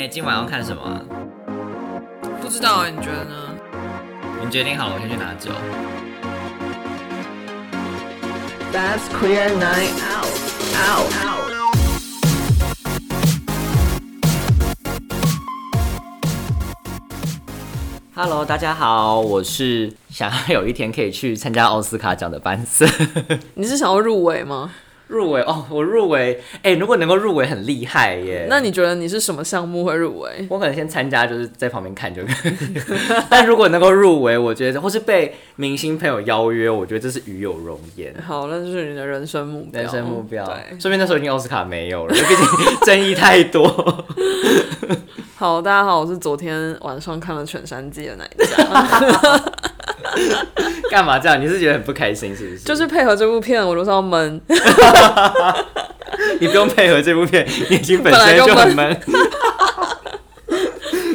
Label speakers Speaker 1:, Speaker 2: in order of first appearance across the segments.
Speaker 1: 哎、今晚要看什么啊？
Speaker 2: 不知道哎，你觉得呢？
Speaker 1: 你决定好了，我先去拿酒。
Speaker 3: That's queer night out. Out. Out.
Speaker 1: Hello，大家好，我是想要有一天可以去参加奥斯卡奖的班森。
Speaker 2: 你是想要入围吗？
Speaker 1: 入围 哦，我入围，哎、如果能够入围很厉害耶。
Speaker 2: 那你觉得你是什么项目会入围？
Speaker 1: 我可能先参加，就是在旁边看就可以。但如果能够入围，我觉得或是被明星朋友邀约，我觉得这是与有荣焉。
Speaker 2: 好，那就是你的人生目标。
Speaker 1: 人生目标，
Speaker 2: 对，
Speaker 1: 说明那时候已经奥斯卡没有了，毕竟争议太多。
Speaker 2: 好，大家好，我是昨天晚上看了《犬山记》的那一家，
Speaker 1: 干嘛这样？你是觉得很不开心是不是？
Speaker 2: 就是配合这部片，我就是要闷。
Speaker 1: 你不用配合这部片，你已经本身就很闷。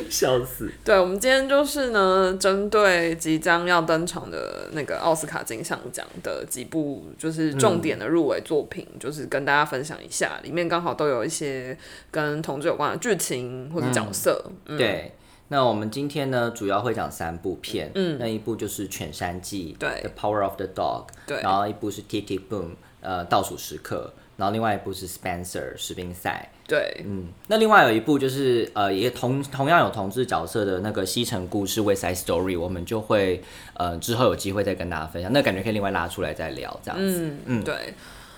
Speaker 1: 笑死！
Speaker 2: 对，我们今天就是呢，针对即将要登场的那个奥斯卡金像奖的几部就是重点的入围作品，就是跟大家分享一下，里面刚好都有一些跟同志有关的剧情或者角色。嗯，
Speaker 1: 对，那我们今天呢，主要会讲三部片，
Speaker 2: 嗯。
Speaker 1: 那一部就是《犬山记》
Speaker 2: 对
Speaker 1: ，The Power of the Dog，
Speaker 2: 对。
Speaker 1: 然后一部是《Tick Tick Boom》，呃，倒数时刻，然后另外一部是《Spencer》士兵赛，
Speaker 2: 对，
Speaker 1: 嗯，那另外有一部就是呃，也同同样有同志角色的那个《西城故事》（West Side Story），我们就会呃之后有机会再跟大家分享，那感觉可以另外拉出来再聊这样子。
Speaker 2: 嗯
Speaker 1: 嗯。
Speaker 2: 对。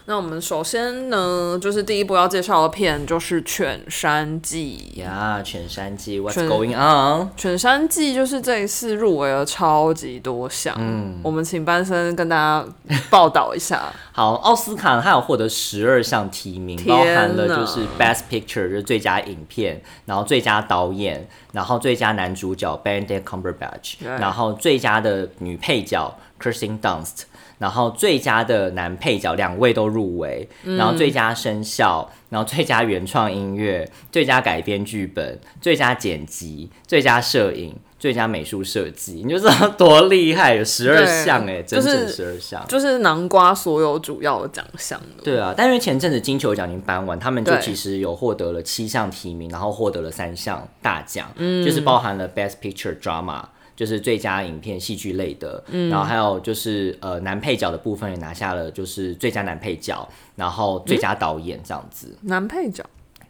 Speaker 2: 那我们首先呢，就是第一部要介绍的片就是《犬山记》。
Speaker 1: 呀，犬山记，What's going on？
Speaker 2: 《犬山记》就是这一次入围了超级多项，嗯，我们请班生跟大家报道一下。
Speaker 1: 好，奥斯卡它有获得十二项提名，包含了就是 Best Picture 就是最佳影片，然后最佳导演，然后最佳男主角 Benedict Cumberbatch，然后最佳的女配角 Kirsten Dunst，然后最佳的男配角两位都入围，
Speaker 2: 嗯
Speaker 1: 然后最佳声效，然后最佳原创音乐，最佳改编剧本，最佳剪辑，最佳摄影。最佳美术设计，你就知道多厉害，有十二
Speaker 2: 对
Speaker 1: 项哎，整
Speaker 2: 就是
Speaker 1: 整十二项。
Speaker 2: 就是南瓜所有主要的奖项的。
Speaker 1: 对啊，但因为前阵子金球奖已经颁完，他们就其实有获得了七项提名，然后获得了三项大奖，就是包含了 Best Picture Drama。就是最佳影片戏剧类的，然后还有就是呃男配角的部分也拿下了就是最佳男配角，然后最佳导演这样子，
Speaker 2: 男配角，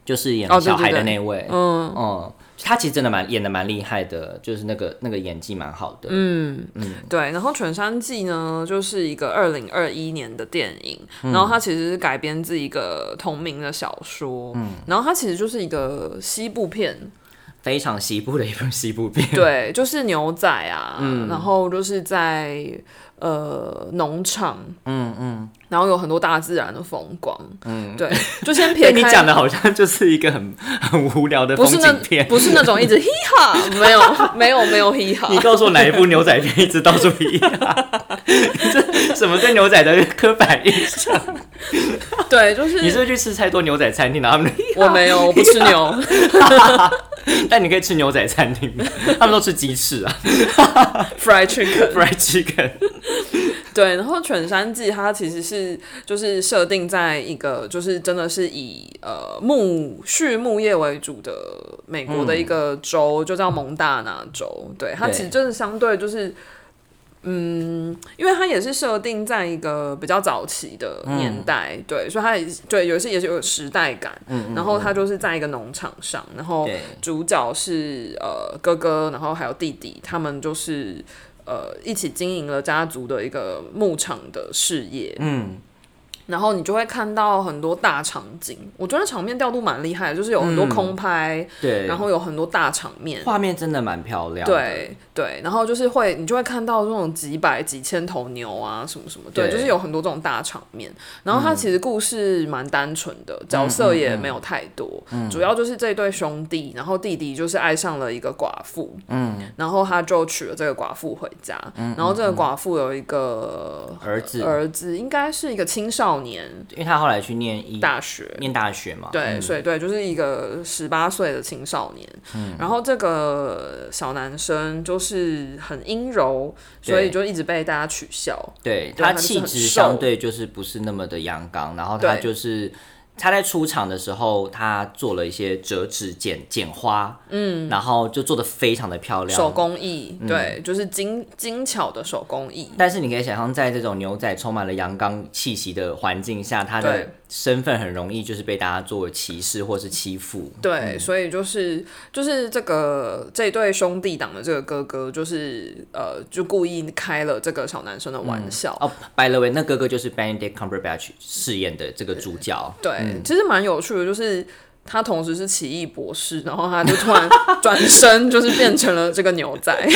Speaker 1: 就是演小孩的
Speaker 2: 对对
Speaker 1: 那位，
Speaker 2: 嗯。
Speaker 1: 嗯，他其实真的蛮演的蛮厉害的，就是那个那个演技蛮好的，
Speaker 2: 嗯嗯。对。然后《犬山记》呢，就是一个二零二一年的电影，
Speaker 1: 嗯。
Speaker 2: 然后它其实是改编自一个同名的小说，嗯，然后它其实就是一个西部片，
Speaker 1: 非常西部的一部西部片，
Speaker 2: 对，就是牛仔啊，
Speaker 1: 嗯。
Speaker 2: 然后就是在呃农场，
Speaker 1: 嗯嗯，
Speaker 2: 然后有很多大自然的风光，
Speaker 1: 嗯。
Speaker 2: 对，就先撇开
Speaker 1: 你讲的好像就是一个很 很无聊的风
Speaker 2: 不是那
Speaker 1: 景片，
Speaker 2: 不是那种一直嘻哈，没有没有没有嘻哈。
Speaker 1: 你，告诉我哪一部牛仔片一直到处嘻哈？这什么对牛仔的刻板印象？
Speaker 2: 对，就是
Speaker 1: 你是不是去吃太多牛仔餐厅，然后他们
Speaker 2: 我没有，我不吃牛，
Speaker 1: 但你可以吃牛仔餐厅，他们都吃鸡翅啊
Speaker 2: fried
Speaker 1: chicken，，fried chicken。
Speaker 2: 对，然后《犬山记》它其实是就是设定在一个就是真的是以呃牧畜牧业为主的美国的一个州，就叫蒙大拿州。对，它其实就是相对就是。嗯，因为它也是设定在一个比较早期的年代，对，所以它也是对有些也是有时代感。
Speaker 1: 嗯
Speaker 2: 然后它就是在一个农场上，然后主角是呃哥哥，然后还有弟弟，他们就是呃一起经营了家族的一个牧场的事业。
Speaker 1: 嗯，
Speaker 2: 然后你就会看到很多大场景，我觉得场面调度蛮厉害的，就是有很多空拍，
Speaker 1: 对，
Speaker 2: 然后有很多大场面。
Speaker 1: 画面真的蛮漂亮。，
Speaker 2: 对对，然后就是会，你就会看到这种几百几千头牛啊，什么什么，对，
Speaker 1: 对。
Speaker 2: 就是有很多这种大场面。然后它其实故事蛮单纯的，角色也没有太多，主要就是这对兄弟，然后弟弟就是爱上了一个寡妇，
Speaker 1: 嗯，
Speaker 2: 然后他就娶了这个寡妇回家，然后这个寡妇有一个
Speaker 1: 儿子，
Speaker 2: 儿子，应该是一个青少年
Speaker 1: 因为他后来去念一
Speaker 2: 大学，
Speaker 1: 念大学嘛，
Speaker 2: 对，
Speaker 1: 嗯。
Speaker 2: 所以对，就是一个十八岁的青少年。然后这个小男生就是很阴柔，所以就一直被大家取笑。
Speaker 1: 对
Speaker 2: 他
Speaker 1: 气质相对就是不是那么的阳刚，然后他就是他在出场的时候，他做了一些折纸剪剪花，嗯，然后就做的非常的漂亮，
Speaker 2: 手工艺，
Speaker 1: 嗯。
Speaker 2: 对，就是精精巧的手工艺。
Speaker 1: 但是你可以想象，在这种牛仔充满了阳刚气息的环境下，他的身份很容易就是被大家作为歧视或是欺负。
Speaker 2: 对，所以就是就是这个这对兄弟党的这个哥哥，就是呃，就故意开了这个小男生的玩笑。
Speaker 1: 哦，by the way，那哥哥就是 Benedict Cumberbatch 饰演的这个主角。
Speaker 2: 对，其实蛮有趣的，就是他同时是奇异博士，然后他就突然转身，就是变成了这个牛仔。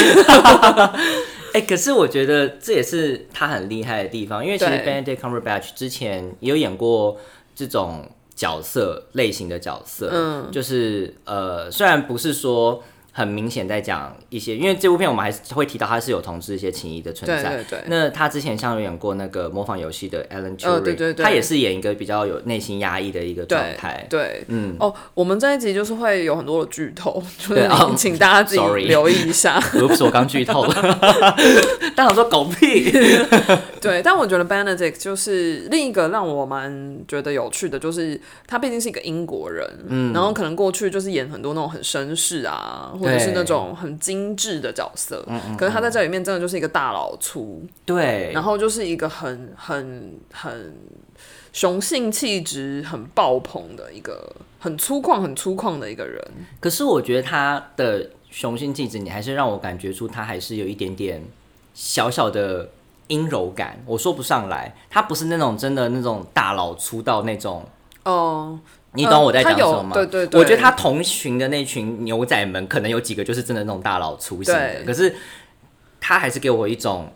Speaker 1: 哎、可是我觉得这也是他很厉害的地方，因为其实
Speaker 2: 对
Speaker 1: Benedict Cumberbatch 之前也有演过这种角色类型的角色，嗯，就是呃，虽然不是说很明显在讲一些，因为这部片我们还是会提到他是有同志一些情谊的存在。
Speaker 2: 对对对
Speaker 1: 那他之前像有演过那个模仿游戏的 Alan Turing，、
Speaker 2: 呃对对对
Speaker 1: 他也是演一个比较有内心压抑的一个状态。
Speaker 2: 对，
Speaker 1: 嗯，
Speaker 2: 哦，我们这一集就是会有很多的剧透，就是 请大家自己 留意一下。
Speaker 1: Oops，我刚剧透了，当场说狗屁。
Speaker 2: 对，但我觉得 Benedict 就是另一个让我蛮觉得有趣的，就是他毕竟是一个英国人，嗯，然后可能过去就是演很多那种很绅士啊，或者是那种很精致的角色，嗯可是他在这里面真的就是一个大老粗，
Speaker 1: 对，
Speaker 2: 然后就是一个很很很雄性气质很爆棚的一个很粗犷、很粗犷的一个人。
Speaker 1: 可是我觉得他的雄性气质，你还是让我感觉出他还是有一点点小小的阴柔感。我说不上来，他不是那种真的那种大佬出道那种，
Speaker 2: 哦、
Speaker 1: 你懂我在讲什么吗？
Speaker 2: 对对对
Speaker 1: 我觉得他同群的那群牛仔们，可能有几个就是真的那种大佬出型的，可是他还是给我一种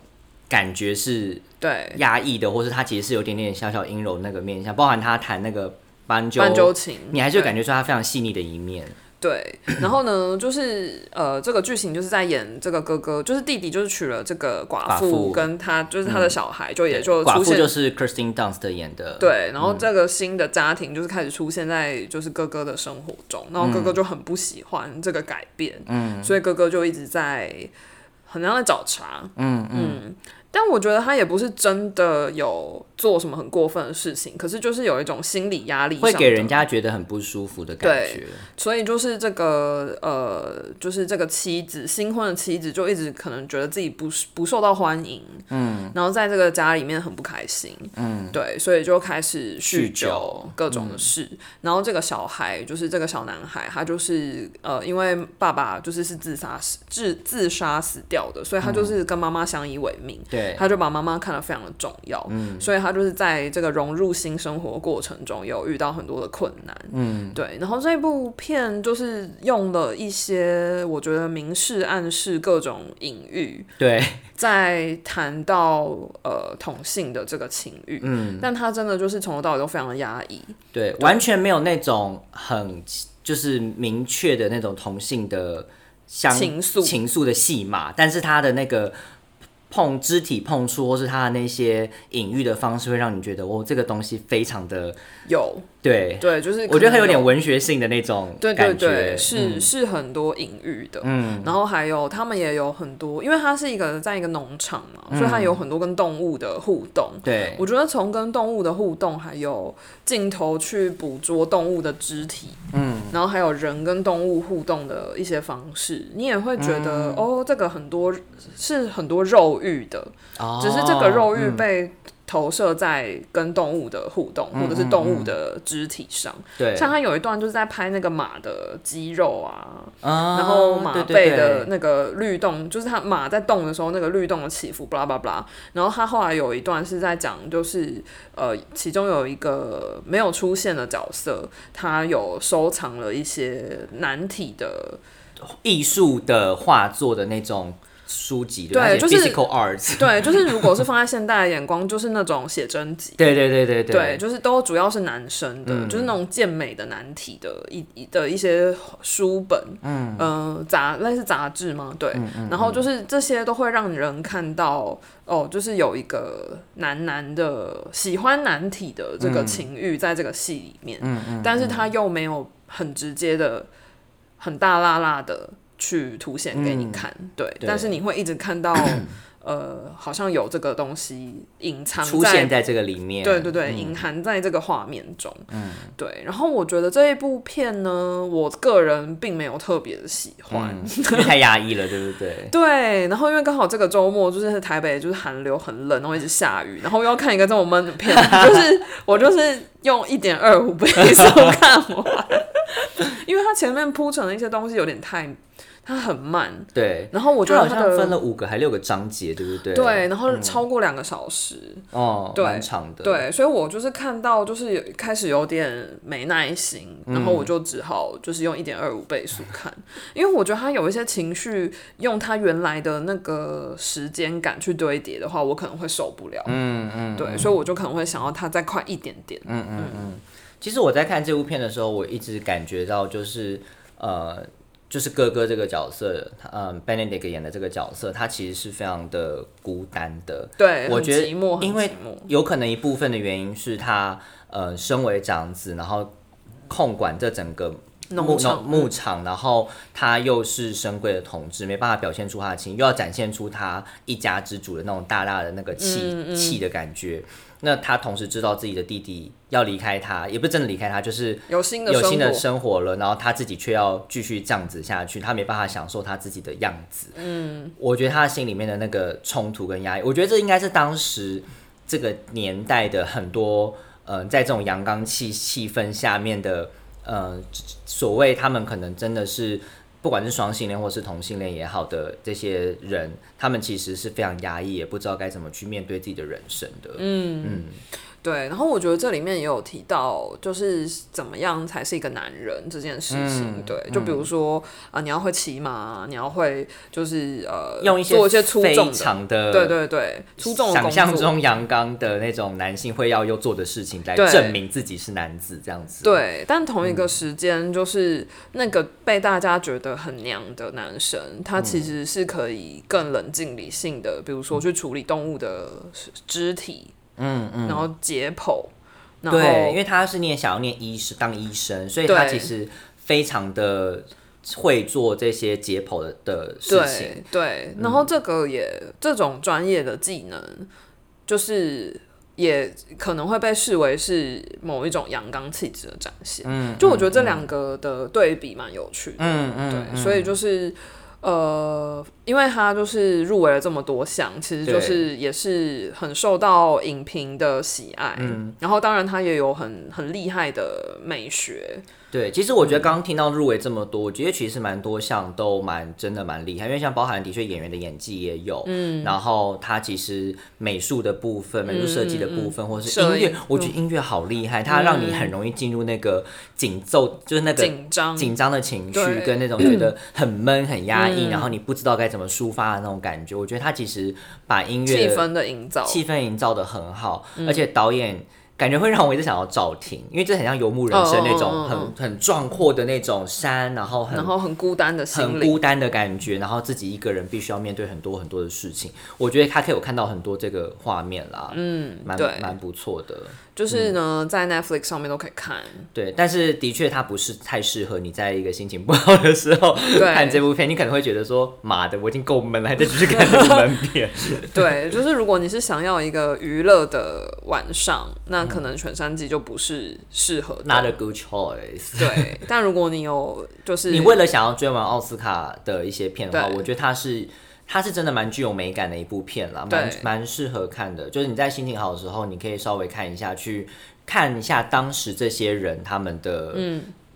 Speaker 1: 感觉是
Speaker 2: 对，
Speaker 1: 压抑的，或是他其实是有点点小小阴柔那个面相，包含他弹那个斑鸠，
Speaker 2: 斑鸠琴，
Speaker 1: 你还是会感觉出他非常细腻的一面。
Speaker 2: 对，然后呢，就是呃，这个剧情就是在演这个哥哥，就是弟弟，就是娶了这个寡妇，跟他就是他的小孩，就也就出现。
Speaker 1: 寡妇就是 Kirsten Dunst 演的，
Speaker 2: 对，然后这个新的家庭就是开始出现在就是哥哥的生活中，然后哥哥就很不喜欢这个改变，嗯，所以哥哥就一直在很像在找茬，
Speaker 1: 嗯。嗯，
Speaker 2: 但我觉得他也不是真的有做什么很过分的事情，可是就是有一种心理压力，
Speaker 1: 会给人。家觉得很不舒服的感觉。
Speaker 2: 所以就是这个呃，就是这个妻子新婚的妻子，就一直可能觉得自己不是不受到欢迎，嗯，然后在这个家里面很不开心，嗯，对，所以就开始酗
Speaker 1: 酗酒
Speaker 2: 各种的事。然后这个小孩就是这个小男孩，他就是呃，因为爸爸就是是自杀死自自杀死掉的，所以他就是跟妈妈相依为命，
Speaker 1: 对，
Speaker 2: 他就把妈妈看得非常的重要，嗯，所以他就是在这个融入新生活过程中有遇到很多的困难，嗯，对。然后这部片就是用了一些我觉得明示暗示各种隐喻，
Speaker 1: 对，
Speaker 2: 在谈到呃同性的这个情欲，嗯，但他真的就是从头到尾都非常的压抑，
Speaker 1: 对，完全没有那种很就是明确的那种同性的相
Speaker 2: 情愫。
Speaker 1: 情愫的戏码，但是他的那个碰肢体碰触，或是他的那些隐喻的方式，会让你觉得哦，这个东西非常的
Speaker 2: 有。
Speaker 1: 对，
Speaker 2: 对，就是
Speaker 1: 我觉得它有点文学性的那种
Speaker 2: 对对对，是、
Speaker 1: 嗯。
Speaker 2: 是很多隐喻的，
Speaker 1: 嗯，
Speaker 2: 然后还有他们也有很多，因为它是一个在一个农场嘛，
Speaker 1: 嗯。
Speaker 2: 所以它有很多跟动物的互动。
Speaker 1: 对，
Speaker 2: 我觉得从跟动物的互动，还有镜头去捕捉动物的肢体，
Speaker 1: 嗯，
Speaker 2: 然后还有人跟动物互动的一些方式，你也会觉
Speaker 1: 嗯。
Speaker 2: 得、哦，这个很多是很多肉欲的，
Speaker 1: 哦
Speaker 2: 只是这个肉欲
Speaker 1: 嗯。
Speaker 2: 被投射在跟动物的互动，或者是动物的肢体上。
Speaker 1: 对，
Speaker 2: 像他有一段就是在拍那个马的肌肉啊，
Speaker 1: 啊
Speaker 2: 然后马背的那个律动，就是他马在动的时候那个律动的起伏，巴拉巴拉巴拉。然后他后来有一段是在讲，就是呃，其中有一个没有出现的角色，他有收藏了一些难体的，
Speaker 1: 艺术的画作的那种书籍，
Speaker 2: 对就是
Speaker 1: physical arts，
Speaker 2: 对，就是如果是放在现代的眼光，就是那种写真集。
Speaker 1: 对对对对
Speaker 2: 对，就是都主要是男生的，
Speaker 1: 嗯。
Speaker 2: 就是那种健美的难题的一一的一些书本，嗯，呃，杂类似杂志吗？对，
Speaker 1: 嗯
Speaker 2: 然后就是这些都会让人看到，哦，就是有一个男男的喜欢男体的这个情欲在这个戏里面，
Speaker 1: 嗯嗯，
Speaker 2: 但是他又没有很直接的、很大辣辣的去凸显给你看，对，
Speaker 1: 嗯对
Speaker 2: 但是你会一直看到。呃，好像有这个东西隐藏
Speaker 1: 出现在这个里面。
Speaker 2: 对对对，隐含在这个画面中。嗯，对。然后我觉得这一部片呢，我个人并没有特别的喜欢，
Speaker 1: 太压抑了，对不对？
Speaker 2: 对。然后因为刚好这个周末就是台北就是寒流很冷，然后一直下雨，然后又要看一个这么闷的片，就是我就是用一点二五倍速看完，因为它前面铺成的一些东西有点太。它很慢，
Speaker 1: 对，
Speaker 2: 然后我觉得
Speaker 1: 好像分了五个还六个章节，对不对？
Speaker 2: 对，然后超过两个小时，
Speaker 1: 哦，蛮长的。
Speaker 2: 对，所以我就是看到就是有开始有点没耐心，然后我就只好就是用一点二五倍速看，因为我觉得他有一些情绪用他原来的那个时间感去堆叠的话，我可能会受不了。嗯嗯，对，所以我就可能会想要它再快一点点。
Speaker 1: 嗯嗯嗯。其实我在看这部片的时候，我一直感觉到就是呃。就是哥哥这个角色，嗯，Benedict 演的这个角色，他其实是非常的孤单的。
Speaker 2: 对，
Speaker 1: 我觉得，
Speaker 2: 因
Speaker 1: 为有可能一部分的原因是他，呃，身为长子，然后控管这整个牧
Speaker 2: 场，
Speaker 1: 牧场，然后他又是深贵的统治，没办法表现出他的情，又要展现出他一家之主的那种大大的那个气气的感觉。那他同时知道自己的弟弟要离开他，也不是真的离开他，就是
Speaker 2: 有新的
Speaker 1: 有新的生活了，然后他自己却要继续这样子下去，他没办法享受他自己的样子。嗯，我觉得他心里面的那个冲突跟压抑，我觉得这应该是当时这个年代的很多，嗯，在这种阳刚气气氛下面的，呃，所谓他们可能真的是。不管是双性恋或是同性恋也好的这些人，他们其实是非常压抑，也不知道该怎么去面对自己的人生的。嗯嗯。
Speaker 2: 对，然后我觉得这里面也有提到，就是怎么样才是一个男人这件事情。对，就比如说啊，你要会骑马，你要会就是呃，
Speaker 1: 用一些
Speaker 2: 做一些粗
Speaker 1: 重的，
Speaker 2: 对对对，粗重
Speaker 1: 想象中阳刚的那种男性会要又做的事情来证明自己是男子这样子。
Speaker 2: 对，但同一个时间，就是那个被大家觉得很娘的男生，他其实是可以更冷静理性的，比如说去处理动物的肢体。嗯嗯，然后解剖，
Speaker 1: 对，因为他是念想要念医师当医生，所以他其实非常的会做这些解剖的的事情。
Speaker 2: 对，然后这个也这种专业的技能，就是也可能会被视为是某一种阳刚气质的展现。嗯，就我觉得这两个的对比蛮有趣的。嗯嗯，对，所以就是。呃，因为他就是入围了这么多项，其实就是也是很受到影评的喜爱。嗯，然后当然他也有很很厉害的美学。
Speaker 1: 对，其实我觉得刚刚听到入围这么多，我觉得其实蛮多项都蛮真的蛮厉害，因为像包含的确演员的演技也有，嗯，然后他其实美术的部分、美术设计的部分，或是音乐，我觉得音乐好厉害，它让你很容易进入那个紧奏，就是那个
Speaker 2: 紧张。
Speaker 1: 紧张的情绪，跟那种觉得很闷、很压抑，然后你不知道该怎么抒发的那种感觉。我觉得他其实把音乐
Speaker 2: 气氛的营造，
Speaker 1: 气氛营造的很好，而且导演。感觉会让我一直想要照听，因为这很像游牧人生那种很很壮阔的那种山，然后很
Speaker 2: 然后很孤单的
Speaker 1: 很孤单的感觉，然后自己一个人必须要面对很多很多的事情。我觉得他可以有看到很多这个画面啦，嗯，蛮蛮不错的。
Speaker 2: 就是呢，在 Netflix 上面都可以看。
Speaker 1: 对，但是的确它不是太适合你在一个心情不好的时候看这部片。你可能会觉得说：“妈的，我已经够闷了，还在继续看这部闷 片。”
Speaker 2: 对，就是如果你是想要一个娱乐的晚上，那可能《全山季》就不是适合。
Speaker 1: Not a good choice。
Speaker 2: 对，但如果你有 就是
Speaker 1: 你为了想要追完奥斯卡的一些片的话，我觉得它是。它是真的蛮具有美感的一部片啦，蛮蛮适合看的。就是你在心情好的时候，你可以稍微看一下，去看一下当时这些人他们的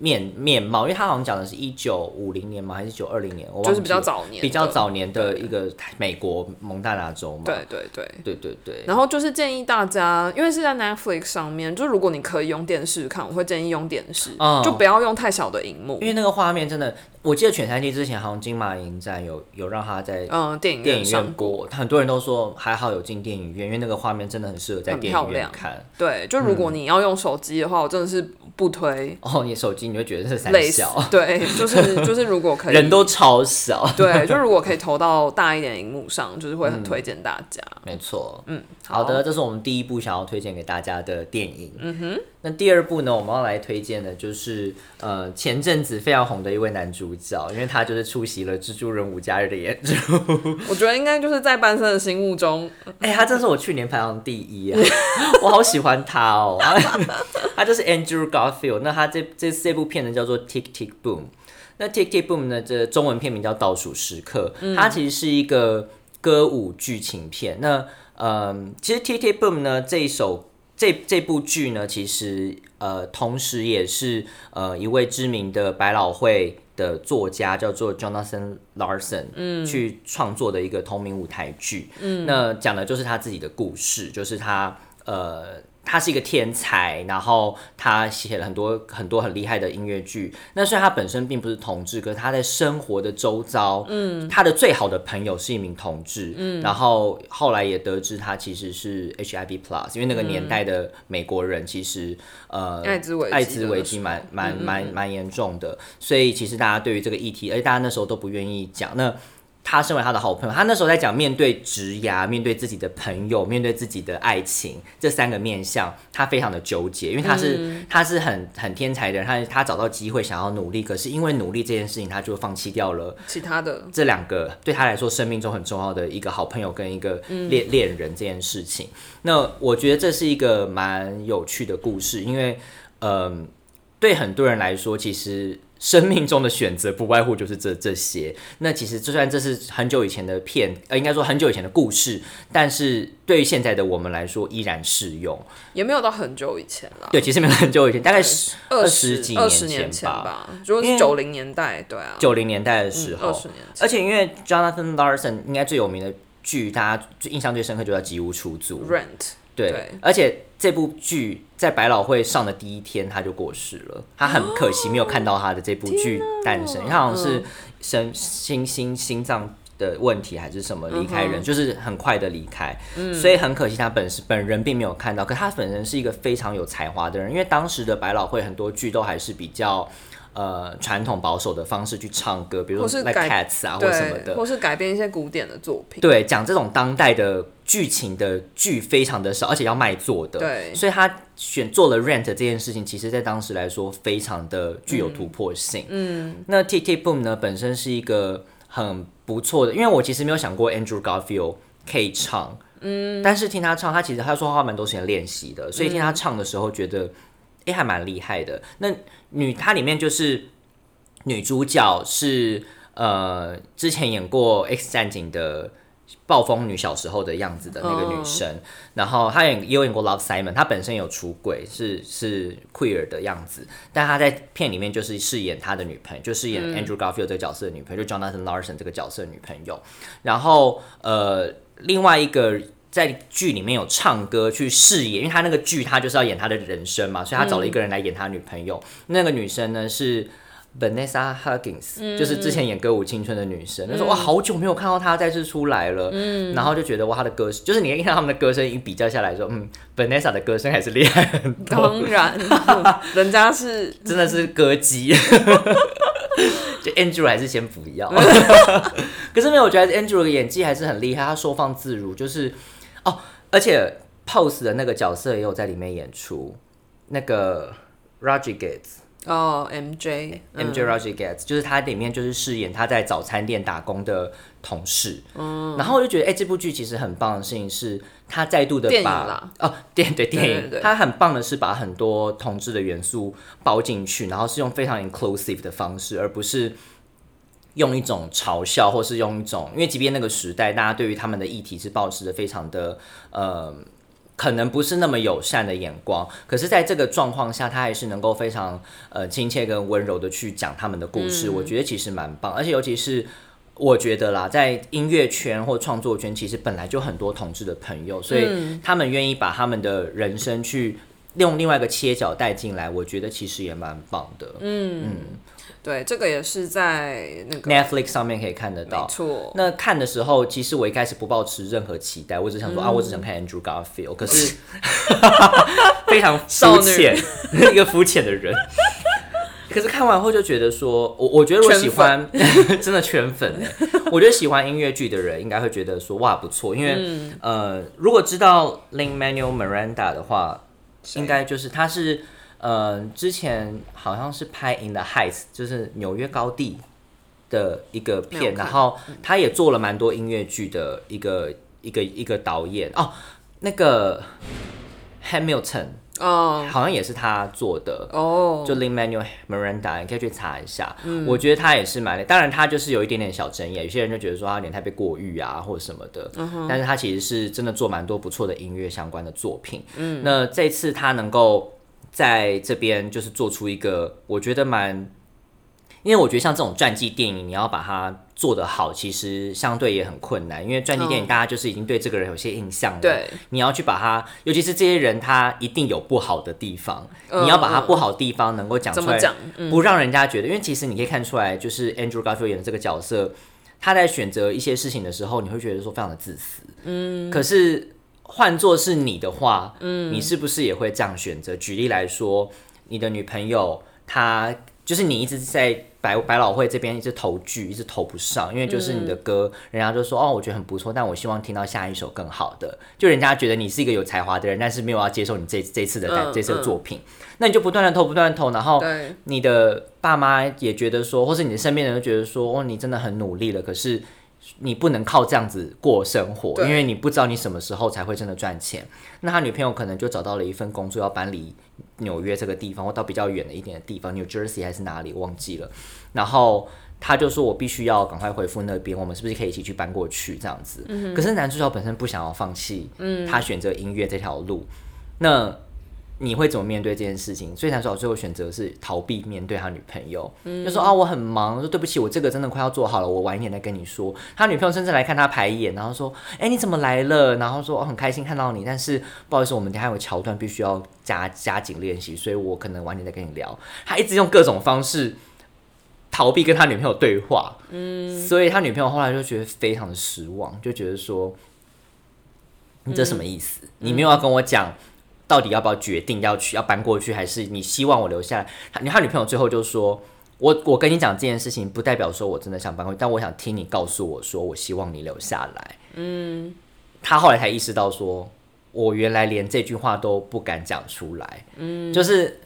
Speaker 1: 面面貌，因为他好像讲的是一九五零年嘛？还是九二零年？我
Speaker 2: 就是比较早年，
Speaker 1: 比较早年的一个美国蒙大拿州嘛。
Speaker 2: 对对对
Speaker 1: 对对对。
Speaker 2: 然后就是建议大家，因为是在 Netflix 上面，就如果你可以用电视看，我会建议用电视，嗯就不要用太小的荧幕，
Speaker 1: 因为那个画面真的。我记得《犬山记》之前好像金马影展有有让他在
Speaker 2: 嗯电影
Speaker 1: 电影院播，很多人都说还好有进电影院，因为那个画面真的很适合在电影院看。
Speaker 2: 对，就如果你要用手机的话，我真的是不推，
Speaker 1: 哦，你手机你会觉得是三小，
Speaker 2: 对，就是就是如果可以，
Speaker 1: 人都超小，
Speaker 2: 对，就如果可以投到大一点荧幕上，就是会很推荐大家。
Speaker 1: 没错。
Speaker 2: 嗯，
Speaker 1: 好的，这是我们第一部想要推荐给大家的电影。嗯哼，那第二部呢，我们要来推荐的就是呃前阵子非常红的一位男主角，因为他就是出席了《蜘蛛人五加日》的演出。
Speaker 2: 我觉得应该就是在班森的心目中，
Speaker 1: 哎、他真是我去年排行第一啊！我好喜欢他哦。他就是 Andrew Garfield。那他这这这部片呢叫做《Tick Tick Boom》。那《Tick Tick Boom》呢，这中文片名叫《倒数时刻》，它其实是一个歌舞剧情片。那嗯，其实《Tick Tick Boom》呢这一首这这部剧呢，其实呃，同时也是呃一位知名的百老汇的作家叫做 Jonathan Larson，嗯，去创作的一个同名舞台剧。嗯，那讲的就是他自己的故事，就是他呃。他是一个天才，然后他写了很多很多很厉害的音乐剧。那虽然他本身并不是同志，可是他在生活的周遭，嗯，他的最好的朋友是一名同志，嗯，然后后来也得知他其实是 HIV plus，因为那个年代的美国人其实、呃
Speaker 2: 艾滋危机
Speaker 1: 艾滋危机
Speaker 2: 的
Speaker 1: 蛮蛮蛮蛮严重的，所以其实大家对于这个议题，而且大家那时候都不愿意讲。那他身为他的好朋友，他那时候在讲面对职涯、面对自己的朋友、面对自己的爱情这三个面向，他非常的纠结，因为他是、他是很很天才的人，他他找到机会想要努力，可是因为努力这件事情，他就放弃掉了
Speaker 2: 其他的。
Speaker 1: 这两个对他来说生命中很重要的一个好朋友跟一个恋恋人这件事情。那我觉得这是一个蛮有趣的故事，因为嗯、对很多人来说，其实生命中的选择不外乎就是这这些。那其实就算这是很久以前的片，呃，应该说很久以前的故事，但是对于现在的我们来说依然适用。
Speaker 2: 也没有到很久以前了，
Speaker 1: 对，其实没有很久以前，大概十
Speaker 2: 二
Speaker 1: 十几年
Speaker 2: 年前
Speaker 1: 吧，
Speaker 2: 吧，如果是九零年代，对啊，
Speaker 1: 九零年代的时候，
Speaker 2: 二十年前
Speaker 1: 而且因为 Jonathan Larson 应该最有名的剧，大家最印象最深刻就叫《吉屋出租》。
Speaker 2: Rent，
Speaker 1: 对，
Speaker 2: 对
Speaker 1: 而且这部剧在百老汇上的第一天他就过世了，他很可惜没有看到他的这部剧诞生，他好像是身心心心脏。的问题还是什么离开人，就是很快的离开，所以很可惜他本身本人并没有看到。可他本人是一个非常有才华的人，因为当时的百老汇很多剧都还是比较呃传统保守的方式去唱歌，比如说
Speaker 2: 或是
Speaker 1: like Cats 啊或什么，的，
Speaker 2: 或是改编一些古典的作品，
Speaker 1: 对，讲这种当代的剧情的剧非常的少，而且要卖座的，
Speaker 2: 对。
Speaker 1: 所以他选做了 Rent 这件事情，其实在当时来说非常的具有突破性。嗯，那 T T Boom 呢，本身是一个很不错的，因为我其实没有想过 Andrew Garfield 可以唱，嗯，但是听他唱，他其实他说话蛮多时间练习的，所以听他唱的时候觉得，哎、还蛮厉害的。那女，她里面就是女主角是呃之前演过《X 战警》的暴风女小时候的样子的那个女生，然后她演也有演过《Love Simon》，她本身有出轨，是是 queer 的样子，但她在片里面就是饰演她的女朋友，就饰演 Andrew Garfield 这个角色的女朋友，就 Jonathan Larson 这个角色的女朋友。然后呃，另外一个在剧里面有唱歌去饰演，因为他那个剧他就是要演他的人生嘛，所以他找了一个人来演他女朋友。那个女生呢是 Vanessa Huggins，、就是之前演《歌舞青春》的女生。那时候哇，好久没有看到她再次出来了，然后就觉得哇，她的歌声，就是你看他们的歌声一比较下来说，嗯，Vanessa 的歌声还是厉害很多，
Speaker 2: 当然，人家是
Speaker 1: 真的是歌姬。就 Andrew 还是先不要，可是没有，我觉得 Andrew 的演技还是很厉害，他收放自如，就是哦，而且 Pose 的那个角色也有在里面演出，那个 Rodriguez。
Speaker 2: 哦
Speaker 1: ，MJ，M J Rodriguez，、就是他里面就是饰演他在早餐店打工的同事，嗯，然后我就觉得，哎、这部剧其实很棒的事情是，他再度的把哦，电对电影，他很棒的是把很多同志的元素包进去，然后是用非常 inclusive 的方式，而不是用一种嘲笑，或是用一种，因为即便那个时代，大家对于他们的议题是保持的非常的呃。可能不是那么友善的眼光，可是在这个状况下，他还是能够非常呃亲切跟温柔的去讲他们的故事，我觉得其实蛮棒，而且尤其是我觉得啦，在音乐圈或创作圈，其实本来就很多同志的朋友，所以他们愿意把他们的人生去用另外一个切角带进来，我觉得其实也蛮棒的。嗯
Speaker 2: 对，这个也是在那个
Speaker 1: Netflix 上面可以看得到。
Speaker 2: 没
Speaker 1: 到。
Speaker 2: 错，
Speaker 1: 那看的时候，其实我一开始不抱持任何期待，我只想说、啊，我只想看 Andrew Garfield，可是 非常肤浅，一 个肤浅的人。可是看完后就觉得说，我我觉得我喜欢 真的圈粉哎，我觉得喜欢音乐剧的人应该会觉得说哇不错，因为、
Speaker 2: 嗯。
Speaker 1: 呃，如果知道 Lin Manuel Miranda 的话，应该就是他是呃之前好像是拍《In the Heights》，就是纽约高地的一个片，然后他也做了蛮多音乐剧的一个一个一个导演哦，那个 Hamilton
Speaker 2: 哦
Speaker 1: 好像也是他做的。
Speaker 2: 哦，
Speaker 1: 就 Lin Manuel Miranda，你可以去查一下。嗯我觉得他也是蛮，当然他就是有一点点小争议，有些人就觉得说他有点太被过誉啊，或者什么的。但是他其实是真的做蛮多不错的音乐相关的作品。嗯，那这次他能够在这边就是做出一个，我觉得蛮，因为我觉得像这种传记电影，你要把它做得好，其实相对也很困难，因为传记电影
Speaker 2: 嗯。
Speaker 1: 大家就是已经对这个人有些印象了。
Speaker 2: 对，
Speaker 1: 你要去把它，尤其是这些人，他一定有不好的地方，
Speaker 2: 嗯
Speaker 1: 你要把他不好的地方能够讲出来，不让人家觉得，因为其实你可以看出来，就是 Andrew Garfield 演的这个角色，他在选择一些事情的时候，你会觉得说非常的自私。嗯，可是换做是你的话，嗯，你是不是也会这样选择？举例来说，你的女朋友她就是你一直在百百老汇这边一直投剧，一直投不上，因为就是你的歌，人家就说哦，我觉得很不错，但我希望听到下一首更好的。就人家觉得你是一个有才华的人，但是没有要接受你这这次的、
Speaker 2: 嗯
Speaker 1: 这次的作品，那你就不断的投，不断的投，然后，你的爸妈也觉得说，或是你的身边人都觉得说，哦，你真的很努力了，可是你不能靠这样子过生活，因为你不知道你什么时候才会真的赚钱。那他女朋友可能就找到了一份工作，要搬离纽约这个地方，或到比较远的一点的地方，New Jersey 还是哪里忘记了。然后他就说：“我必须要赶快回复那边，我们是不是可以一起去搬过去？”这样子。可是男主角本身不想要放弃，他选择音乐这条路。那你会怎么面对这件事情？所以才说我最后选择是逃避面对他女朋友，嗯就说啊我很忙，说对不起，我这个真的快要做好了，我晚一点再跟你说。他女朋友甚至来看他排演，然后说，哎、你怎么来了？然后说、哦、很开心看到你，但是不好意思，我们等下有桥段必须要加加紧练习，所以我可能晚点再跟你聊。他一直用各种方式逃避跟他女朋友对话，嗯，所以他女朋友后来就觉得非常的失望，就觉得说，你这什么意思？你没有要跟我讲。到底要不要决定要去要搬过去，还是你希望我留下来？他他女朋友最后就说：“我我跟你讲这件事情，不代表说我真的想搬过去，但我想听你告诉我说，我希望你留下来。”嗯，他后来才意识到说，我原来连这句话都不敢讲出来。嗯，就是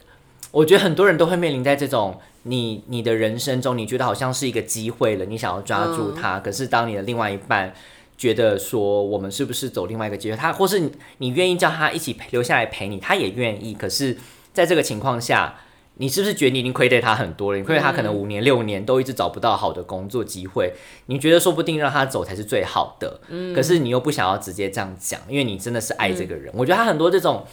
Speaker 1: 我觉得很多人都会面临在这种你你的人生中，你觉得好像是一个机会了，你想要抓住它，可是当你的另外一半。觉得说我们是不是走另外一个阶段？他或是你愿意叫他一起留下来陪你，他也愿意。可是在这个情况下，你是不是觉得你已经亏待他很多了？你亏待他可能五年六年都一直找不到好的工作机会，你觉得说不定让他走才是最好的。可是你又不想要直接这样讲，因为你真的是爱这个人。我觉得他很多这种。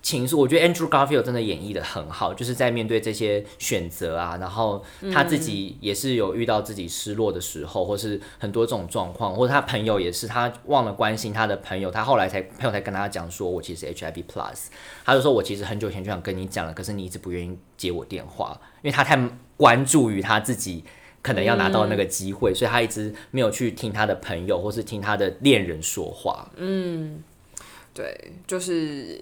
Speaker 1: 情愫，我觉得 Andrew Garfield 真的演绎的很好，就是在面对这些选择啊，然后他自己也是有遇到自己失落的时候，或是很多这种状况，或者他朋友也是，他忘了关心他的朋友，他后来才朋友才跟他讲说，我其实 HIV plus，他就说我其实很久前就想跟你讲了，可是你一直不愿意接我电话，因为他太关注于他自己。可能要拿到那个机会，所以他一直没有去听他的朋友或是听他的恋人说话。
Speaker 2: 嗯对，就是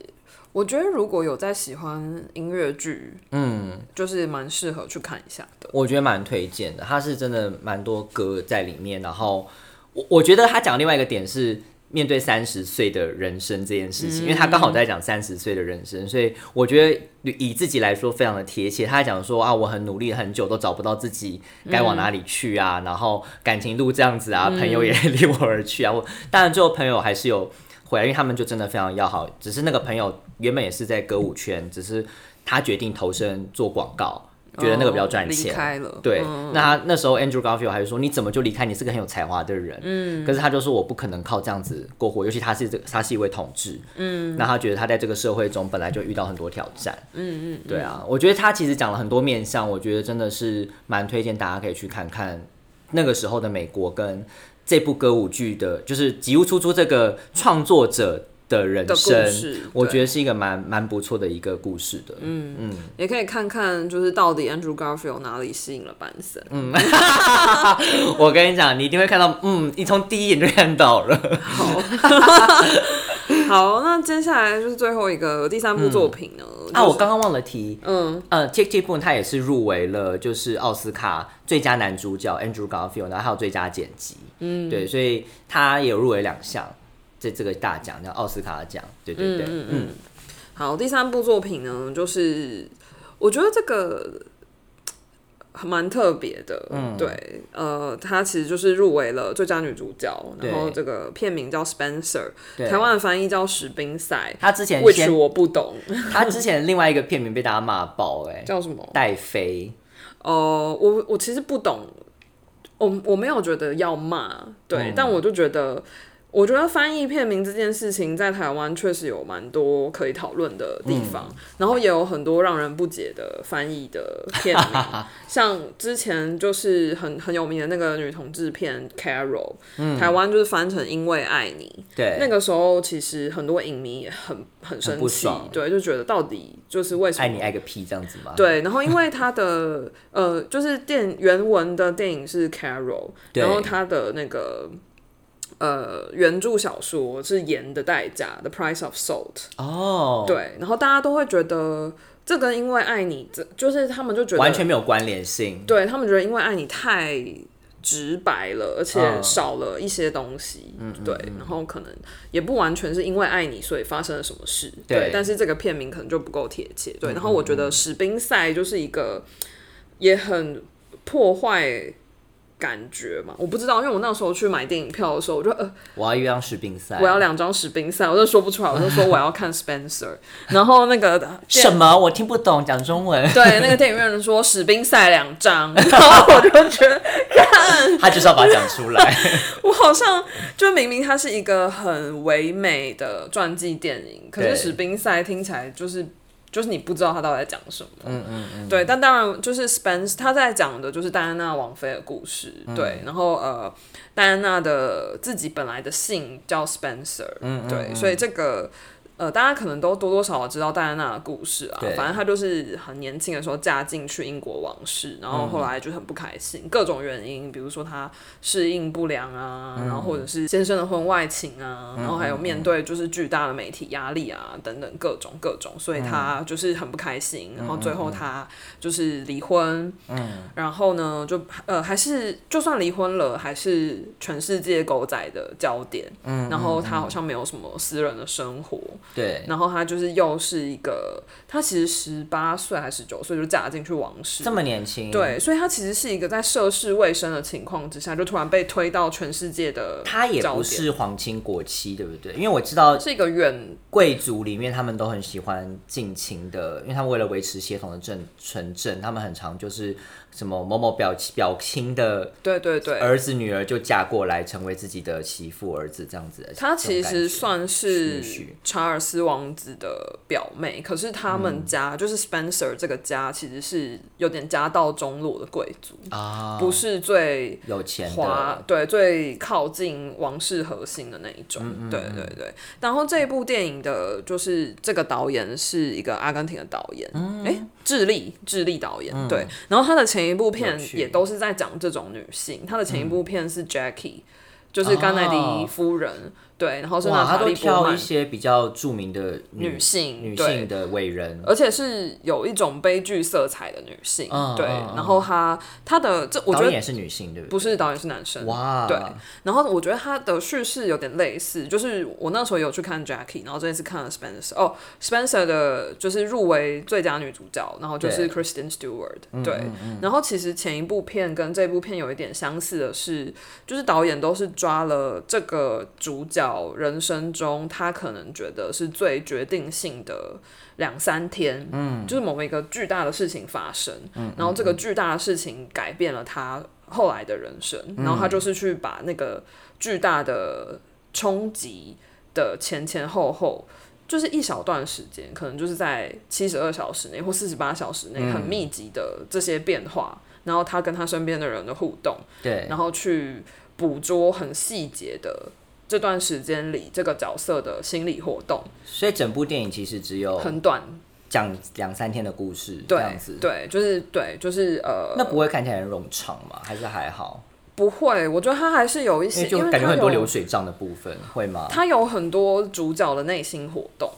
Speaker 2: 我觉得如果有在喜欢音乐剧，
Speaker 1: 嗯，
Speaker 2: 就是蛮适合去看一下的。
Speaker 1: 我觉得蛮推荐的，他是真的蛮多歌在里面。然后我我觉得他讲另外一个点是面对三十岁的人生这件事情，因为他刚好在讲三十岁的人生，所以我觉得以自己来说非常的贴切。他讲说啊，我很努力很久都找不到自己该往哪里去啊，然后感情路这样子啊，朋友也 离我而去啊。我当然最后朋友还是有回来，因为他们就真的非常要好。只是那个朋友原本也是在歌舞圈，只是他决定投身做广告，觉得那个比较赚钱。
Speaker 2: 开了，
Speaker 1: 对，
Speaker 2: 嗯
Speaker 1: 那他那时候 Andrew Garfield 还是说你怎么就离开？你是个很有才华的人，嗯，可是他就说我不可能靠这样子过活，尤其他是这他是一位统治，嗯，那他觉得他在这个社会中本来就遇到很多挑战，嗯嗯，对啊，我觉得他其实讲了很多面向，我觉得真的是蛮推荐大家可以去看看那个时候的美国跟这部歌舞剧的，就是吉屋出租这个创作者的人生我觉得是一个蛮蛮不错的一个故事的。嗯，
Speaker 2: 也可以看看，就是到底 Andrew Garfield 哪里吸引了班森。
Speaker 1: 嗯 我跟你讲，你一定会看到，嗯，你从第一眼就看到了。
Speaker 2: 好，好，那接下来就是最后一个第三部作品呢？
Speaker 1: 啊，
Speaker 2: 就是
Speaker 1: 我刚刚忘了提，
Speaker 2: 嗯，
Speaker 1: 呃，Tick Tick Boom 他也是入围了，就是奥斯卡最佳男主角 Andrew Garfield，然后还有最佳剪辑，嗯，对，所以他也有入围两项，这这个大奖叫奥斯卡的奖，对对对，
Speaker 2: 嗯嗯好，第三部作品呢，就是我觉得这个还蛮特别的，
Speaker 1: 嗯。
Speaker 2: 对，呃，她其实就是入围了最佳女主角，然后
Speaker 1: 对。
Speaker 2: 这个片名叫 Spencer，台湾的翻译叫史宾赛
Speaker 1: 她之前
Speaker 2: ，which，我不懂，
Speaker 1: 她之前另外一个片名被大家骂爆、哎，
Speaker 2: 叫什么？
Speaker 1: 戴飞，
Speaker 2: 哦，我我其实不懂，我我没有觉得要骂，对，
Speaker 1: 嗯。
Speaker 2: 但我就觉得，我觉得翻译片名这件事情在台湾确实有蛮多可以讨论的地方，
Speaker 1: 嗯
Speaker 2: 然后也有很多让人不解的翻译的片名，像之前就是很很有名的那个女同志片《Carol》，台湾就是翻成《因为爱你》，
Speaker 1: 嗯对，
Speaker 2: 那个时候其实很多影迷也很很生气对，就觉得到底就是为什么
Speaker 1: 爱你爱个屁这样子吗？，
Speaker 2: 对，然后因为它的呃，就是电原文的电影是 Carol，然后它的那个呃原著小说是《盐的代价》（The Price of Salt）。
Speaker 1: 哦，，
Speaker 2: 对，然后大家都会觉得这跟因为爱你，这就是他们就觉得
Speaker 1: 完全没有关联性，
Speaker 2: 对他们觉得因为爱你太直白了，而且
Speaker 1: 嗯
Speaker 2: 少了一些东西，对，然后可能也不完全是因为爱你所以发生了什么事，对，
Speaker 1: 对
Speaker 2: 但是这个片名可能就不够贴切，对，然后我觉得史宾赛就是一个也很破坏。感觉嘛，我不知道，因为我那时候去买电影票的时候，我就呃，
Speaker 1: 我要一张史宾赛，
Speaker 2: 我要两张史宾赛，我就说不出来，我就说我要看 Spencer，然后那个
Speaker 1: 什么？我听不懂，讲中文，
Speaker 2: 对那个电影院人说史宾赛两张，然后我就觉得
Speaker 1: 他就是要把它讲出来，
Speaker 2: 我好像就明明它是一个很唯美的传记电影，可是史宾赛听起来就是就是你不知道他到底在讲什么。嗯嗯嗯。对，但当然就是 Spence 他在讲的就是戴安娜王妃的故事。对，然后呃，戴安娜的自己本来的姓叫 Spencer。嗯对，所以这个。呃，大家可能都多多少少知道戴安娜的故事啊。反正她就是很年轻的时候嫁进去英国王室，然后后来就很不开心，各种原因，比如说她适应不良啊，然后或者是先生的婚外情啊，然后还有面对就是巨大的媒体压力啊等等各种各种，所以她就是很不开心，然后最后她就是离婚，嗯，然后呢就呃还是就算离婚了，还是全世界狗仔的焦点，嗯，然后她好像没有什么私人的生活，
Speaker 1: 对，
Speaker 2: 然后他就是又是一个，他其实十八岁还是十九岁就嫁进去王室，
Speaker 1: 这么年轻，，
Speaker 2: 对，所以他其实是一个在涉世未深的情况之下，就突然被推到全世界的
Speaker 1: 他也不是皇亲国戚，对不对？因为我知道
Speaker 2: 是一个远
Speaker 1: 贵族里面他们都很喜欢近亲的，因为他们为了维持血统的正纯正，他们很常就是什么某某表表亲的
Speaker 2: 对对对，
Speaker 1: 儿子女儿就嫁过来成为自己的媳妇儿子这样子的。
Speaker 2: 她其实算是查尔斯王子的表妹，可是他们家、
Speaker 1: 嗯。
Speaker 2: 就是 Spencer 这个家其实是有点家道中落的贵族，
Speaker 1: 啊，
Speaker 2: 不是最
Speaker 1: 有钱的，
Speaker 2: 华对最靠近王室核心的那一种，
Speaker 1: 嗯
Speaker 2: 对对对。然后这一部电影的，就是这个导演是一个阿根廷的导演，
Speaker 1: 嗯。
Speaker 2: 哎、智利智利导演，对。然后他的前一部片也都是在讲这种女性，她的前一部片是 Jackie，、就是甘乃迪夫人，对，然后是
Speaker 1: 哦哇，他都挑一些比较著名的
Speaker 2: 女性
Speaker 1: 女性的伟人，
Speaker 2: 而且是有一种悲剧色彩的女性，对。然后她她的这，我觉得
Speaker 1: 也是女性，对不对？
Speaker 2: 不是导演是男生，
Speaker 1: 哇，
Speaker 2: 对，然后我觉得他的叙事有点类似，就是我那时候有去看 Jackie，然后这一次看了 Spencer。哦，Spencer 的就是入围最佳女主角，然后就是
Speaker 1: 对。
Speaker 2: Kristen Stewart。对，然后其实前一部片跟这部片有一点相似的是，就是导演都是抓了这个主角人生中他可能觉得是最决定性的两三天，嗯，就是某一个巨大的事情发生，嗯，然后这个巨大的事情改变了他后来的人生，然后他就是去把那个巨大的冲击的前前后后。就是一小段时间，可能就是在七十二小时内或四十八小时内，很密集的这些变化，然后他跟他身边的人的互动，
Speaker 1: 对，
Speaker 2: 然后去捕捉很细节的这段时间里这个角色的心理活动，
Speaker 1: 所以整部电影其实只有
Speaker 2: 很短，
Speaker 1: 讲两三天的故事这样子。
Speaker 2: 对，就是对，就是呃，
Speaker 1: 那不会看起来很冗长吗？还是还好？
Speaker 2: 不会，我觉得他还是有一
Speaker 1: 因
Speaker 2: 些，
Speaker 1: 为就感觉很多流水账的部分，会吗？
Speaker 2: 他有很多主角的内心活动，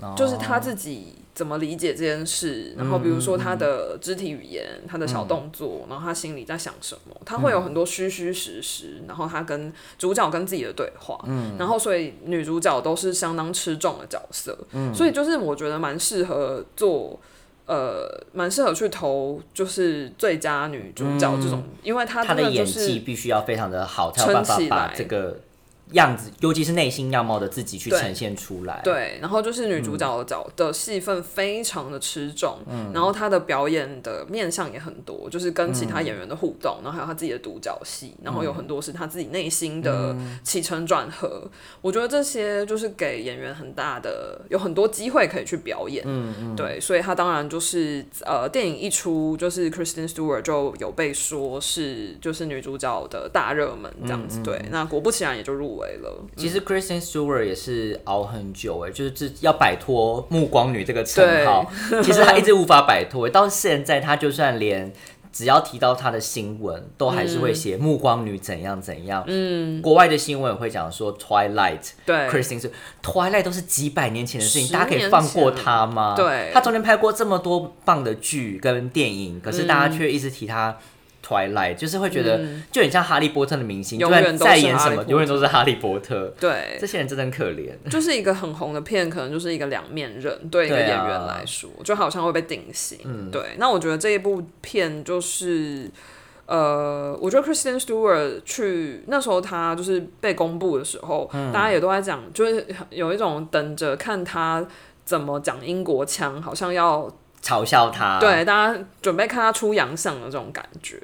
Speaker 1: 哦
Speaker 2: 就是他自己怎么理解这件事，然后比如说他的肢体语言、他的小动作，然后他心里在想什么，他会有很多虚虚实实，然后他跟主角跟自己的对话，然后所以女主角都是相当吃重的角色，所以就是我觉得蛮适合做。呃，蛮适合去投，就是最佳女主角这种，因为她
Speaker 1: 他的演技必须要非常的好，才有办法
Speaker 2: 撑起
Speaker 1: 把
Speaker 2: 来。
Speaker 1: 这个样子，尤其是内心样貌的自己去呈现出来。，
Speaker 2: 对，然后就是女主角的角、的戏份非常的吃重，然后她的表演的面向也很多，就是跟其他演员的互动，然后还有她自己的独角戏，然后有很多是她自己内心的起承转合。我觉得这些就是给演员很大的，有很多机会可以去表演。嗯嗯，对，所以她当然就是呃，电影一出，就是 Kristen Stewart 就有被说是就是女主角的大热门这样子。对，那果不其然也就入围了。
Speaker 1: 其实 Kristen Stewart 也是熬很久哎，就是这要摆脱目光女这个称号，其实她一直无法摆脱，到现在她就算连。只要提到她的新闻，都还是会写目光女怎样怎样。嗯，国外的新闻也会讲说 Twilight，
Speaker 2: 对
Speaker 1: Kristen 是 Twilight 都是几百年前的事情，大家可以放过
Speaker 2: 前
Speaker 1: 她吗？
Speaker 2: 对
Speaker 1: 她中间拍过这么多棒的剧跟电影，可是大家却一直提她 Twilight，就是会觉得就很像哈利波特的明星，
Speaker 2: 永远都
Speaker 1: 再演什么，永远都是哈利波特。
Speaker 2: 对
Speaker 1: 这，些人真的很可怜。
Speaker 2: 就是一个很红的片，可能就是一个两面人，对一个演员来说，就好像会被定型。对，那我觉得这一部片就是。呃，我觉得 Kristen Stewart 去那时候他就是被公布的时候，大家也都在讲，就是有一种等着看他怎么讲英国腔，好像要
Speaker 1: 嘲笑他，
Speaker 2: 对，大家准备看他出洋相的这种感觉。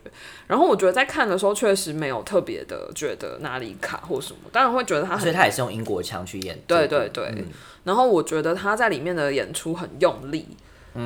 Speaker 2: 然后我觉得在看的时候，确实没有特别的觉得哪里卡或什么，当然会觉得他很
Speaker 1: 所以他也是用英国腔去演这
Speaker 2: 对。对对。然后我觉得他在里面的演出很用力，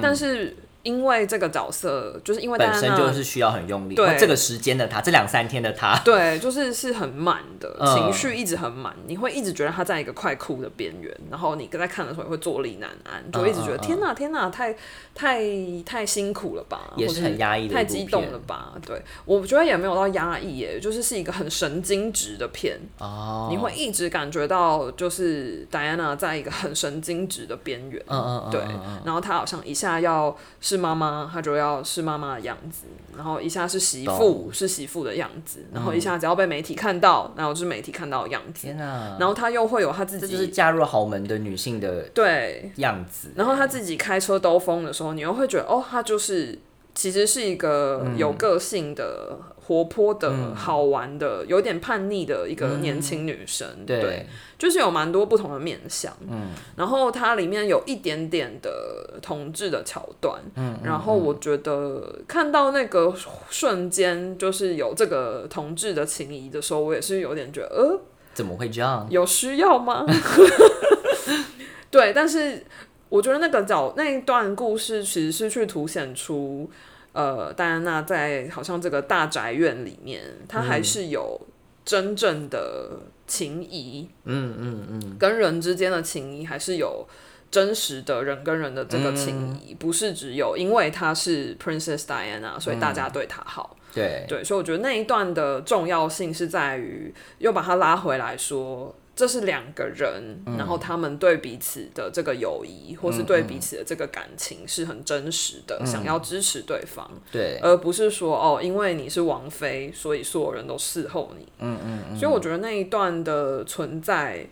Speaker 2: 但是因为这个角色，就是因为戴
Speaker 1: 本身就是需要很用力。
Speaker 2: 对。
Speaker 1: 这个时间的他，这两三天的他，
Speaker 2: 对，就是是很满的，
Speaker 1: 嗯。
Speaker 2: 情绪一直很满，你会一直觉得他在一个快哭的边缘，然后你在看的时候也会坐立难安，就一直觉得、
Speaker 1: 嗯嗯嗯。
Speaker 2: 天哪天哪，太太太辛苦了吧，
Speaker 1: 也是很压抑的
Speaker 2: 太激动了吧？对，我觉得也没有到压抑耶，就是是一个很神经质的片，
Speaker 1: 哦，
Speaker 2: 你会一直感觉到就是戴安娜在一个很神经质的边缘，
Speaker 1: 嗯嗯嗯
Speaker 2: 对。然后他好像一下要是妈妈，她就要是妈妈的样子，然后一下是媳妇是媳妇的样子，然后一下只要被媒体看到，然后就是媒体看到的样子，
Speaker 1: 天哪，
Speaker 2: 然后她又会有她自
Speaker 1: 己就是嫁入豪门的女性的
Speaker 2: 对，
Speaker 1: 样子。
Speaker 2: 然后她自己开车兜风的时候，你又会觉得哦，她就是其实是一个有个性的。活泼的、好玩的、有点叛逆的一个年轻女生，对，
Speaker 1: 对，
Speaker 2: 就是有蛮多不同的面相，嗯，然后它里面有一点点的同志的桥段，嗯，然后我觉得看到那个瞬间，就是有这个同志的情谊的时候，我也是有点觉得，呃，
Speaker 1: 怎么会这样？
Speaker 2: 有需要吗？对，但是我觉得那个角那一段故事其实是去凸显出，呃，戴安娜在好像这个大宅院里面，她还是有真正的情谊，
Speaker 1: 嗯嗯嗯，
Speaker 2: 跟人之间的情谊还是有真实的人跟人的这个情
Speaker 1: 嗯。
Speaker 2: 谊，不是只有因为她是 Princess Diana，所以大家对她好。
Speaker 1: 对，
Speaker 2: 对，所以我觉得那一段的重要性是在于又把它拉回来说，这是两个人，
Speaker 1: 嗯
Speaker 2: 然后他们对彼此的这个友谊，或是对彼此的这个感情是很真实的，
Speaker 1: 嗯
Speaker 2: 想要支持对方，
Speaker 1: 对，
Speaker 2: 而不是说哦，因为你是王妃，所以所有人都伺候你。
Speaker 1: 嗯嗯嗯，
Speaker 2: 所以我觉得那一段的存在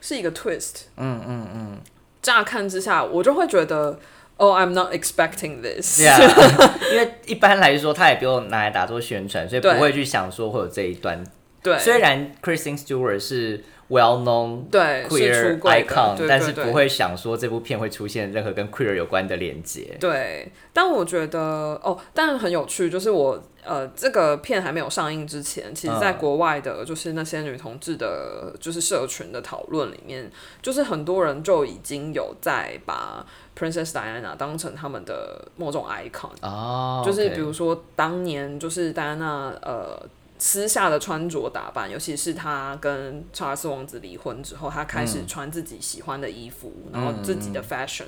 Speaker 2: 是一个 twist。
Speaker 1: 嗯嗯嗯
Speaker 2: 乍看之下，我就会觉得。哦、i m not expecting this。
Speaker 1: ，Yeah，因为一般来说，他也不用拿来打做宣传，所以不会去想说会有这一段。
Speaker 2: 对，
Speaker 1: 虽然 Kristen Stewart 是 well known
Speaker 2: 对是
Speaker 1: queer icon，
Speaker 2: 对对对
Speaker 1: 但是不会想说这部片会出现任何跟 queer 有关的连接。
Speaker 2: 对，但我觉得哦，但很有趣，就是我呃，这个片还没有上映之前，其实在
Speaker 1: 嗯
Speaker 2: 国外的，就是那些女同志的，就是社群的讨论里面，就是很多人就已经有在把 Princess Diana 当成他们的某种 icon，、
Speaker 1: 哦，
Speaker 2: 就是比如说当年就是戴安娜呃。私下的穿着打扮，尤其是他跟查尔斯王子离婚之后，他开始穿自己喜欢的衣服，然后自己的 fashion，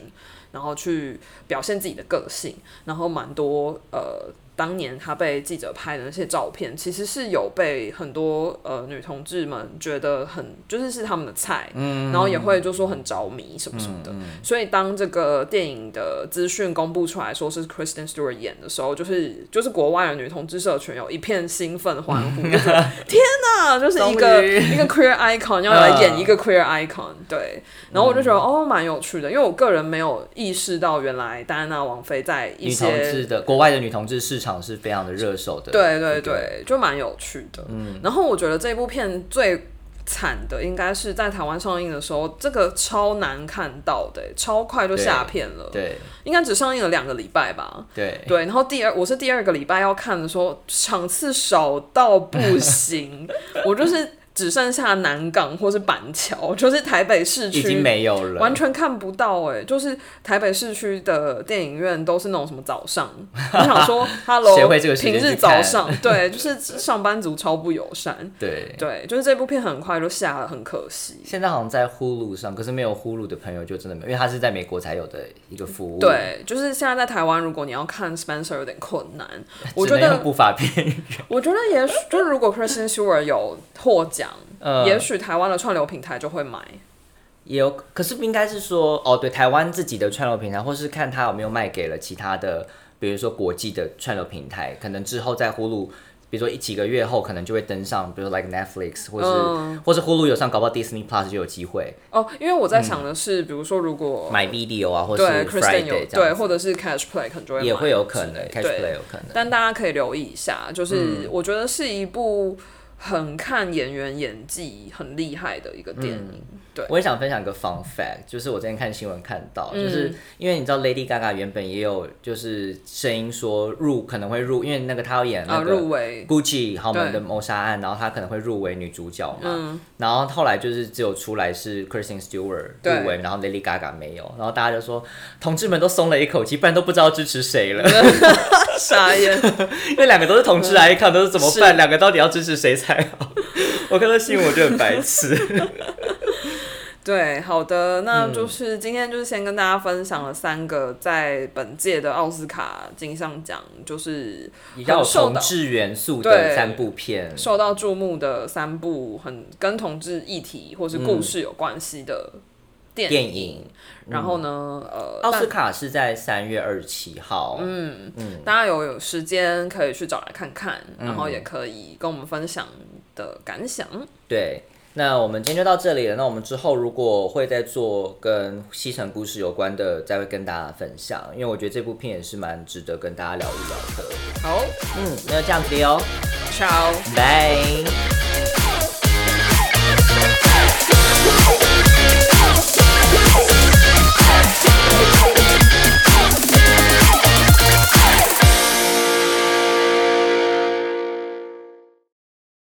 Speaker 2: 然后去表现自己的个性，然后蛮多呃。当年他被记者拍的那些照片，其实是有被很多呃女同志们觉得很就是是他们的菜，嗯然后也会就说很着迷什么什么的。所以当这个电影的资讯公布出来说是 Kristen Stewart 演的时候，就是就是国外的女同志社群有一片兴奋欢呼，就是 天哪，就是一个一个 queer icon 要来演一个 queer icon，对。然后我就觉得哦蛮有趣的，因为我个人没有意识到原来戴安娜王妃在一些
Speaker 1: 女同志的国外的女同志市场。是非常的热手的，
Speaker 2: 对对对，就蛮有趣的。嗯，然后我觉得这部片最惨的应该是在台湾上映的时候，这个超难看到的，超快就下片了。
Speaker 1: 对，
Speaker 2: 应该只上映了两个礼拜吧。
Speaker 1: 对
Speaker 2: 对，然后第二我是第二个礼拜要看的时候，场次少到不行，我就是。只剩下南港或是板桥，就是台北市区
Speaker 1: 已经没有了，
Speaker 2: 完全看不到哎。就是台北市区的电影院都是那种什么早上，我想说，Hello，平日早上，对，就是上班族超不友善。
Speaker 1: 对
Speaker 2: 对，就是这部片很快就下了，很可惜。
Speaker 1: 现在好像在呼噜上，可是没有呼噜的朋友就真的没有，因为它是在美国才有的一个服务。
Speaker 2: 对，就是现在在台湾，如果你要看 Spencer 有点困难，我觉得
Speaker 1: 不法片。
Speaker 2: 我觉得也许就是如果 Kristen Stewart 有获奖。也许台湾的串流平台就会买，
Speaker 1: 也有，可是应该是说，哦，对，台湾自己的串流平台，或是看他有没有卖给了其他的，比如说国际的串流平台，可能之后在呼噜，比如说一几个月后，可能就会登上，比如说 like Netflix，或是或是呼噜有上，搞不好 Disney Plus 就有机会。
Speaker 2: 哦，因为我在想的是，比如说如果
Speaker 1: 买 video 啊，或是 Friday
Speaker 2: 对，或者是 Catch Play 可能就会
Speaker 1: 也会有可能，Catch Play 有可能，
Speaker 2: 但大家可以留意一下，就是我觉得是一部。很看演员演技很厉害的一个电影，对。
Speaker 1: 我也想分享一个 fun fact，就是我之前看新闻看到，就是因为你知道 Lady Gaga 原本也有就是声音说入可能会入，因为那个她要演那个 Gucci 豪门的谋杀案，然后她可能会入围女主角嘛。然后后来就是只有出来是 Kristen Stewart 入围，然后 Lady Gaga 没有，然后大家就说同志们都松了一口气，不然都不知道支持谁了。
Speaker 2: 傻眼，
Speaker 1: 因为两个都是同志来看都是怎么办？两个到底要支持谁才好？我看到新闻我就很白痴。
Speaker 2: 对，好的，那就是今天就是先跟大家分享了三个在本届的奥斯卡金像奖就是
Speaker 1: 比较同志元素的三部片，
Speaker 2: 受到注目的三部很跟同志议题或是故事有关系的。电影，然后呢？呃，
Speaker 1: 奥斯卡是在三月二十七号。嗯
Speaker 2: 嗯，大家有有时间可以去找来看看，然后也可以跟我们分享的感想。
Speaker 1: 对，那我们今天就到这里了那我们之后如果会再做跟西城故事有关的再会跟大家分享因为我觉得这部片也是蛮值得跟大家聊一聊的。
Speaker 2: 好
Speaker 1: 嗯那就这样子的哦
Speaker 2: 超
Speaker 1: 拜。